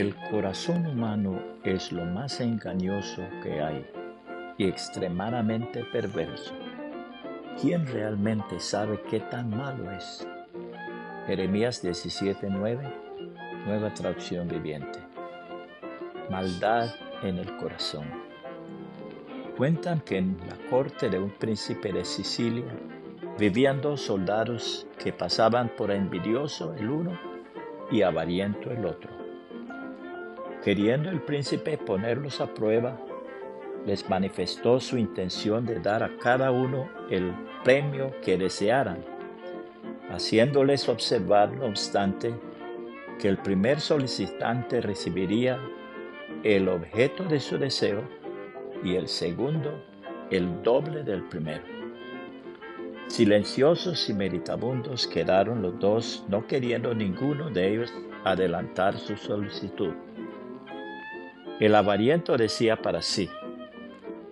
El corazón humano es lo más engañoso que hay y extremadamente perverso. ¿Quién realmente sabe qué tan malo es? Jeremías 17:9, nueva traducción viviente. Maldad en el corazón. Cuentan que en la corte de un príncipe de Sicilia vivían dos soldados que pasaban por envidioso el uno y avariento el otro. Queriendo el príncipe ponerlos a prueba, les manifestó su intención de dar a cada uno el premio que desearan, haciéndoles observar, no obstante, que el primer solicitante recibiría el objeto de su deseo y el segundo el doble del primero. Silenciosos y meditabundos quedaron los dos, no queriendo ninguno de ellos adelantar su solicitud. El avariento decía para sí,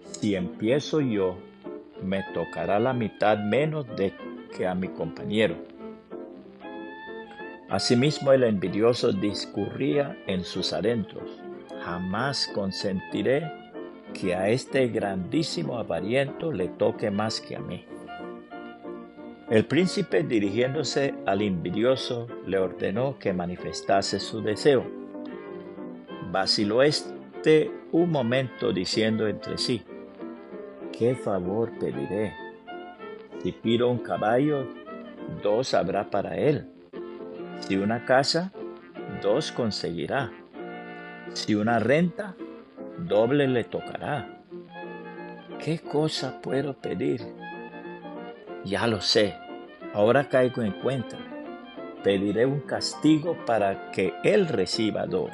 si empiezo yo, me tocará la mitad menos de que a mi compañero. Asimismo el envidioso discurría en sus adentros, jamás consentiré que a este grandísimo avariento le toque más que a mí. El príncipe dirigiéndose al envidioso le ordenó que manifestase su deseo. Vaciló este un momento diciendo entre sí, ¿qué favor pediré? Si pido un caballo, dos habrá para él. Si una casa, dos conseguirá. Si una renta, doble le tocará. ¿Qué cosa puedo pedir? Ya lo sé, ahora caigo en cuenta. Pediré un castigo para que él reciba dos.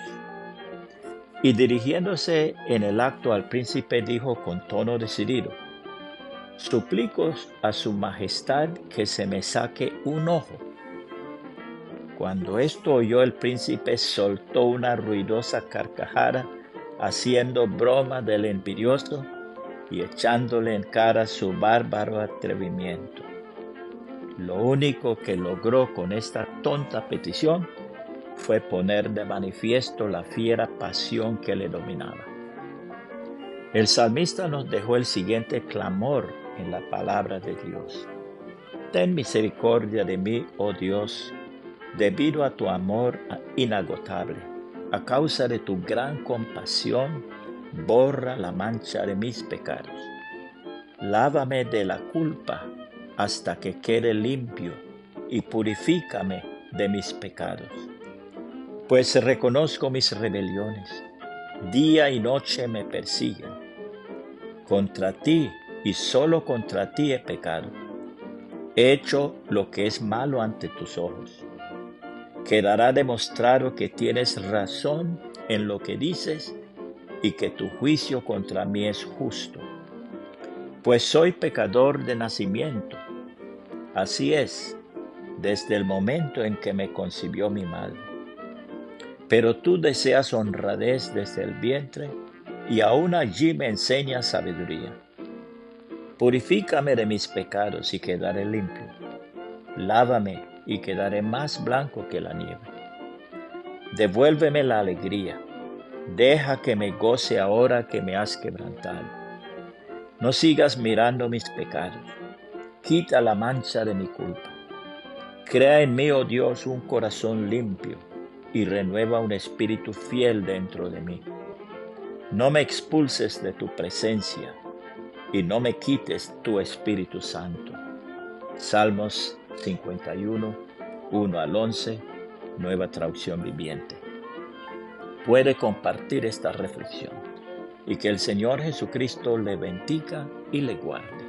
Y dirigiéndose en el acto al príncipe dijo con tono decidido, Suplico a su majestad que se me saque un ojo. Cuando esto oyó el príncipe soltó una ruidosa carcajada, haciendo broma del envidioso y echándole en cara su bárbaro atrevimiento. Lo único que logró con esta tonta petición fue poner de manifiesto la fiera pasión que le dominaba. El salmista nos dejó el siguiente clamor en la palabra de Dios. Ten misericordia de mí, oh Dios, debido a tu amor inagotable. A causa de tu gran compasión, borra la mancha de mis pecados. Lávame de la culpa hasta que quede limpio y purifícame de mis pecados pues reconozco mis rebeliones. Día y noche me persiguen. Contra ti y solo contra ti he pecado. He hecho lo que es malo ante tus ojos. Quedará demostrado que tienes razón en lo que dices y que tu juicio contra mí es justo. Pues soy pecador de nacimiento. Así es, desde el momento en que me concibió mi madre pero tú deseas honradez desde el vientre y aún allí me enseñas sabiduría. Purifícame de mis pecados y quedaré limpio. Lávame y quedaré más blanco que la nieve. Devuélveme la alegría. Deja que me goce ahora que me has quebrantado. No sigas mirando mis pecados. Quita la mancha de mi culpa. Crea en mí, oh Dios, un corazón limpio y renueva un espíritu fiel dentro de mí. No me expulses de tu presencia y no me quites tu Espíritu Santo. Salmos 51, 1 al 11, nueva traducción viviente. Puede compartir esta reflexión y que el Señor Jesucristo le bendiga y le guarde.